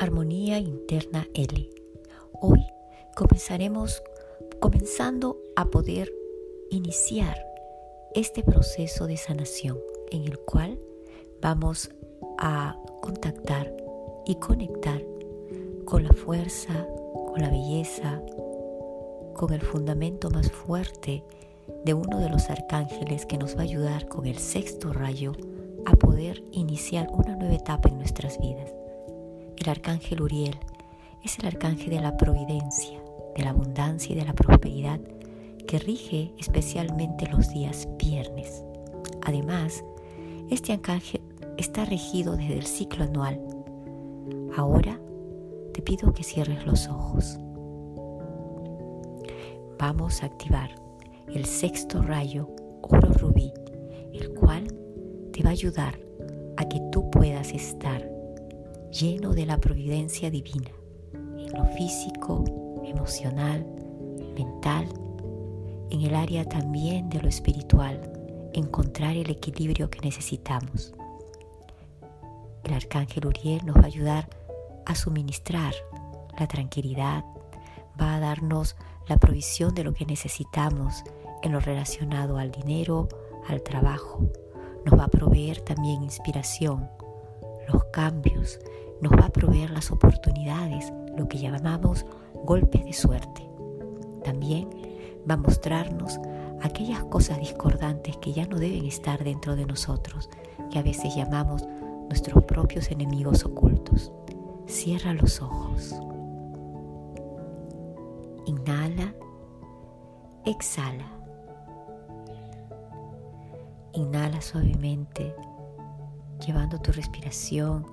Armonía Interna L. Hoy comenzaremos comenzando a poder iniciar este proceso de sanación en el cual vamos a contactar y conectar con la fuerza, con la belleza, con el fundamento más fuerte de uno de los arcángeles que nos va a ayudar con el sexto rayo a poder iniciar una nueva etapa en nuestras vidas. El arcángel Uriel es el arcángel de la providencia, de la abundancia y de la prosperidad que rige especialmente los días viernes. Además, este arcángel está regido desde el ciclo anual. Ahora te pido que cierres los ojos. Vamos a activar el sexto rayo oro rubí, el cual te va a ayudar a que tú puedas estar lleno de la providencia divina, en lo físico, emocional, mental, en el área también de lo espiritual, encontrar el equilibrio que necesitamos. El arcángel Uriel nos va a ayudar a suministrar la tranquilidad, va a darnos la provisión de lo que necesitamos en lo relacionado al dinero, al trabajo. Nos va a proveer también inspiración, los cambios, nos va a proveer las oportunidades, lo que llamamos golpes de suerte. También va a mostrarnos aquellas cosas discordantes que ya no deben estar dentro de nosotros, que a veces llamamos nuestros propios enemigos ocultos. Cierra los ojos. Inhala, exhala. Inhala suavemente, llevando tu respiración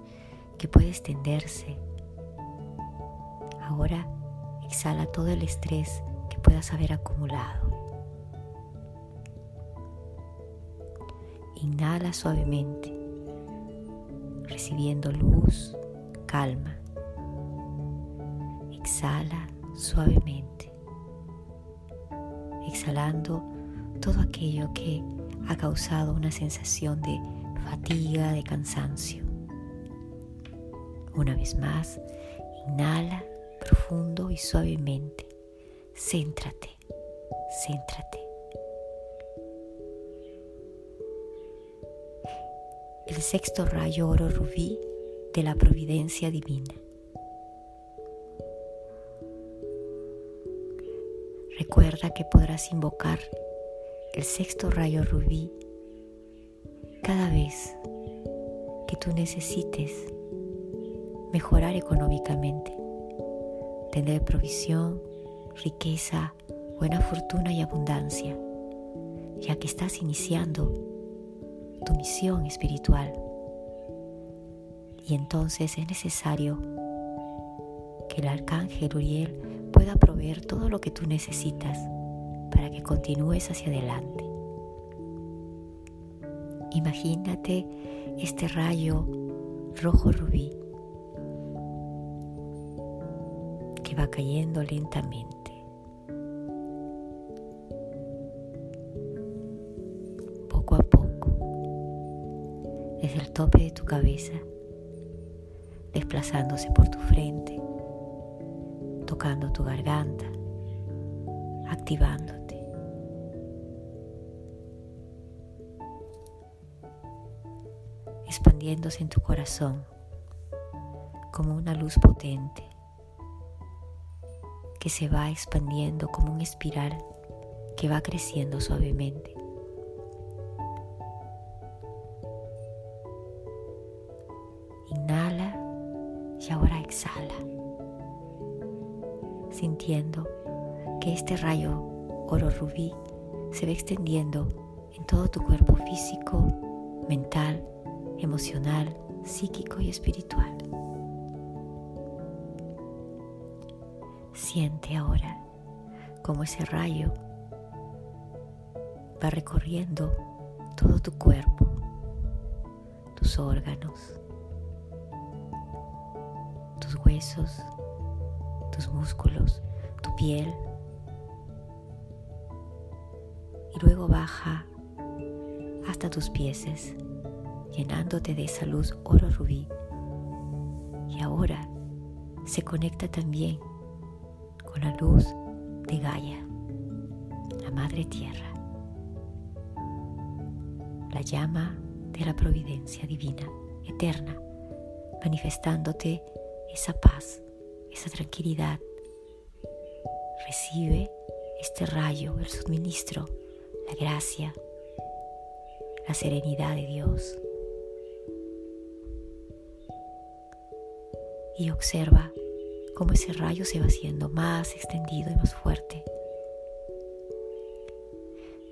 que puede extenderse. Ahora exhala todo el estrés que puedas haber acumulado. Inhala suavemente, recibiendo luz, calma. Exhala suavemente, exhalando todo aquello que ha causado una sensación de fatiga, de cansancio. Una vez más, inhala profundo y suavemente. Céntrate, céntrate. El sexto rayo oro rubí de la providencia divina. Recuerda que podrás invocar el sexto rayo rubí cada vez que tú necesites mejorar económicamente, tener provisión, riqueza, buena fortuna y abundancia, ya que estás iniciando tu misión espiritual. Y entonces es necesario que el arcángel Uriel pueda proveer todo lo que tú necesitas para que continúes hacia adelante. Imagínate este rayo rojo rubí va cayendo lentamente. Poco a poco, desde el tope de tu cabeza, desplazándose por tu frente, tocando tu garganta, activándote. En tu corazón como una luz potente que se va expandiendo como un espiral que va creciendo suavemente. Inhala y ahora exhala, sintiendo que este rayo oro rubí se va extendiendo en todo tu cuerpo físico, mental, emocional, psíquico y espiritual. Siente ahora como ese rayo va recorriendo todo tu cuerpo, tus órganos, tus huesos, tus músculos, tu piel. Y luego baja hasta tus pies, llenándote de esa luz oro rubí. Y ahora se conecta también con la luz de Gaia, la Madre Tierra, la llama de la providencia divina, eterna, manifestándote esa paz, esa tranquilidad. Recibe este rayo, el suministro, la gracia, la serenidad de Dios. Y observa cómo ese rayo se va haciendo más extendido y más fuerte.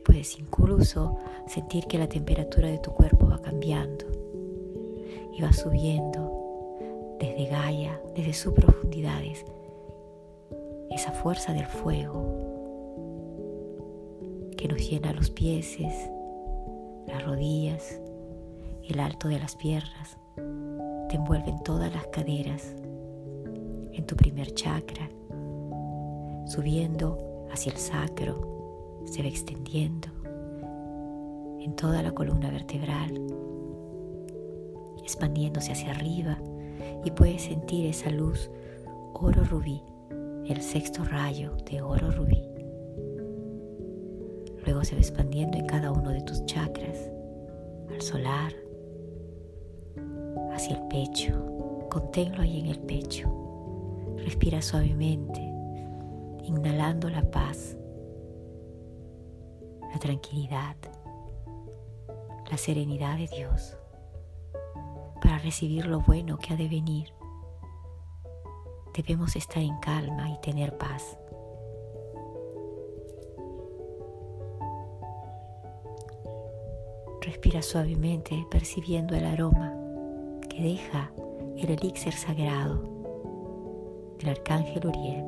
Puedes incluso sentir que la temperatura de tu cuerpo va cambiando y va subiendo desde Gaia, desde sus profundidades, esa fuerza del fuego que nos llena los pies, las rodillas, el alto de las piernas, te envuelven todas las caderas en tu primer chakra, subiendo hacia el sacro, se va extendiendo en toda la columna vertebral, expandiéndose hacia arriba y puedes sentir esa luz oro rubí, el sexto rayo de oro rubí. Luego se va expandiendo en cada uno de tus chakras, al solar, el pecho. Conténlo ahí en el pecho. Respira suavemente, inhalando la paz, la tranquilidad, la serenidad de Dios para recibir lo bueno que ha de venir. Debemos estar en calma y tener paz. Respira suavemente percibiendo el aroma que deja el elixir sagrado del arcángel Uriel.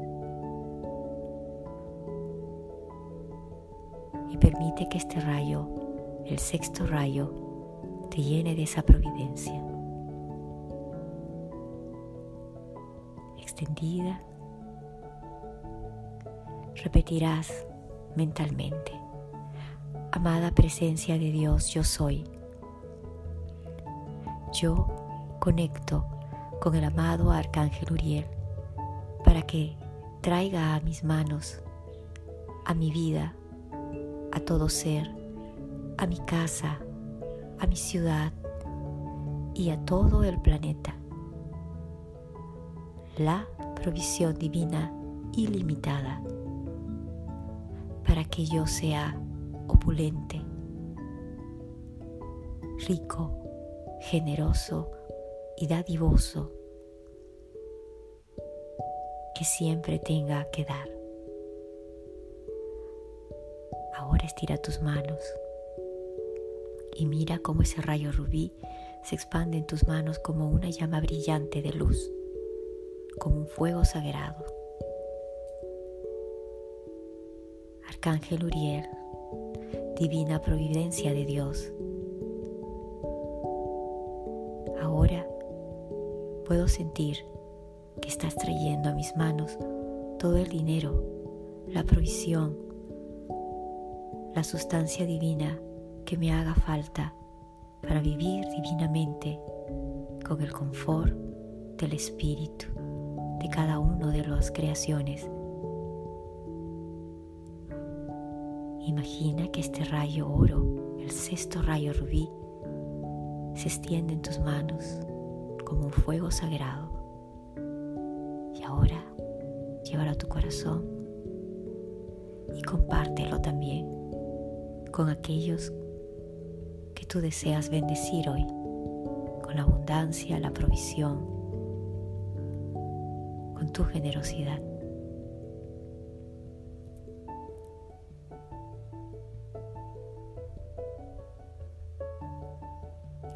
Y permite que este rayo, el sexto rayo, te llene de esa providencia. Extendida, repetirás mentalmente. Amada presencia de Dios, yo soy. Yo conecto con el amado Arcángel Uriel para que traiga a mis manos, a mi vida, a todo ser, a mi casa, a mi ciudad y a todo el planeta. La provisión divina ilimitada para que yo sea opulente, rico, generoso y dadivoso que siempre tenga que dar. Ahora estira tus manos y mira cómo ese rayo rubí se expande en tus manos como una llama brillante de luz, como un fuego sagrado. Arcángel Uriel, divina providencia de Dios. Ahora puedo sentir que estás trayendo a mis manos todo el dinero, la provisión, la sustancia divina que me haga falta para vivir divinamente con el confort del espíritu de cada uno de las creaciones. Imagina que este rayo oro, el sexto rayo rubí, se extiende en tus manos como un fuego sagrado. Y ahora llévalo a tu corazón y compártelo también con aquellos que tú deseas bendecir hoy, con la abundancia, la provisión, con tu generosidad.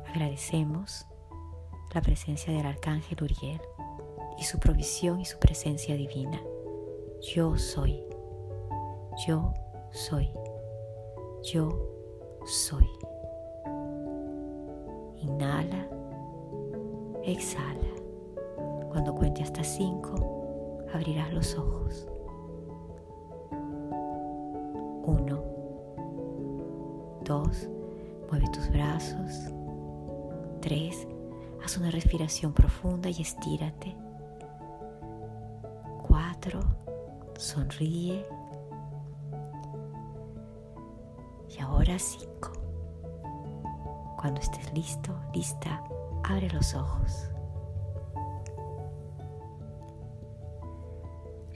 Agradecemos la presencia del Arcángel Uriel y su provisión y su presencia divina. Yo soy, yo soy, yo soy. Inhala, exhala. Cuando cuente hasta cinco, abrirás los ojos. Uno, dos, mueve tus brazos 3. Haz una respiración profunda y estírate. cuatro, sonríe. Y ahora cinco. Cuando estés listo, lista, abre los ojos.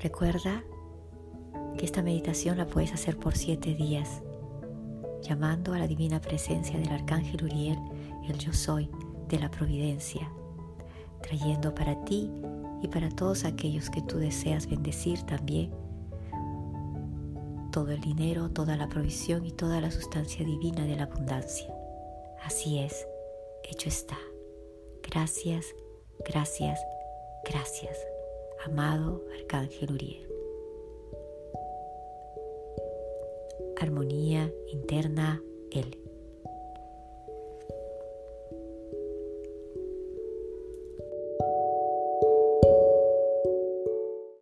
Recuerda que esta meditación la puedes hacer por siete días, llamando a la divina presencia del Arcángel Uriel, el yo soy de la providencia, trayendo para ti y para todos aquellos que tú deseas bendecir también todo el dinero, toda la provisión y toda la sustancia divina de la abundancia. Así es, hecho está. Gracias, gracias, gracias, amado Arcángel Uriel. Armonía interna, Él.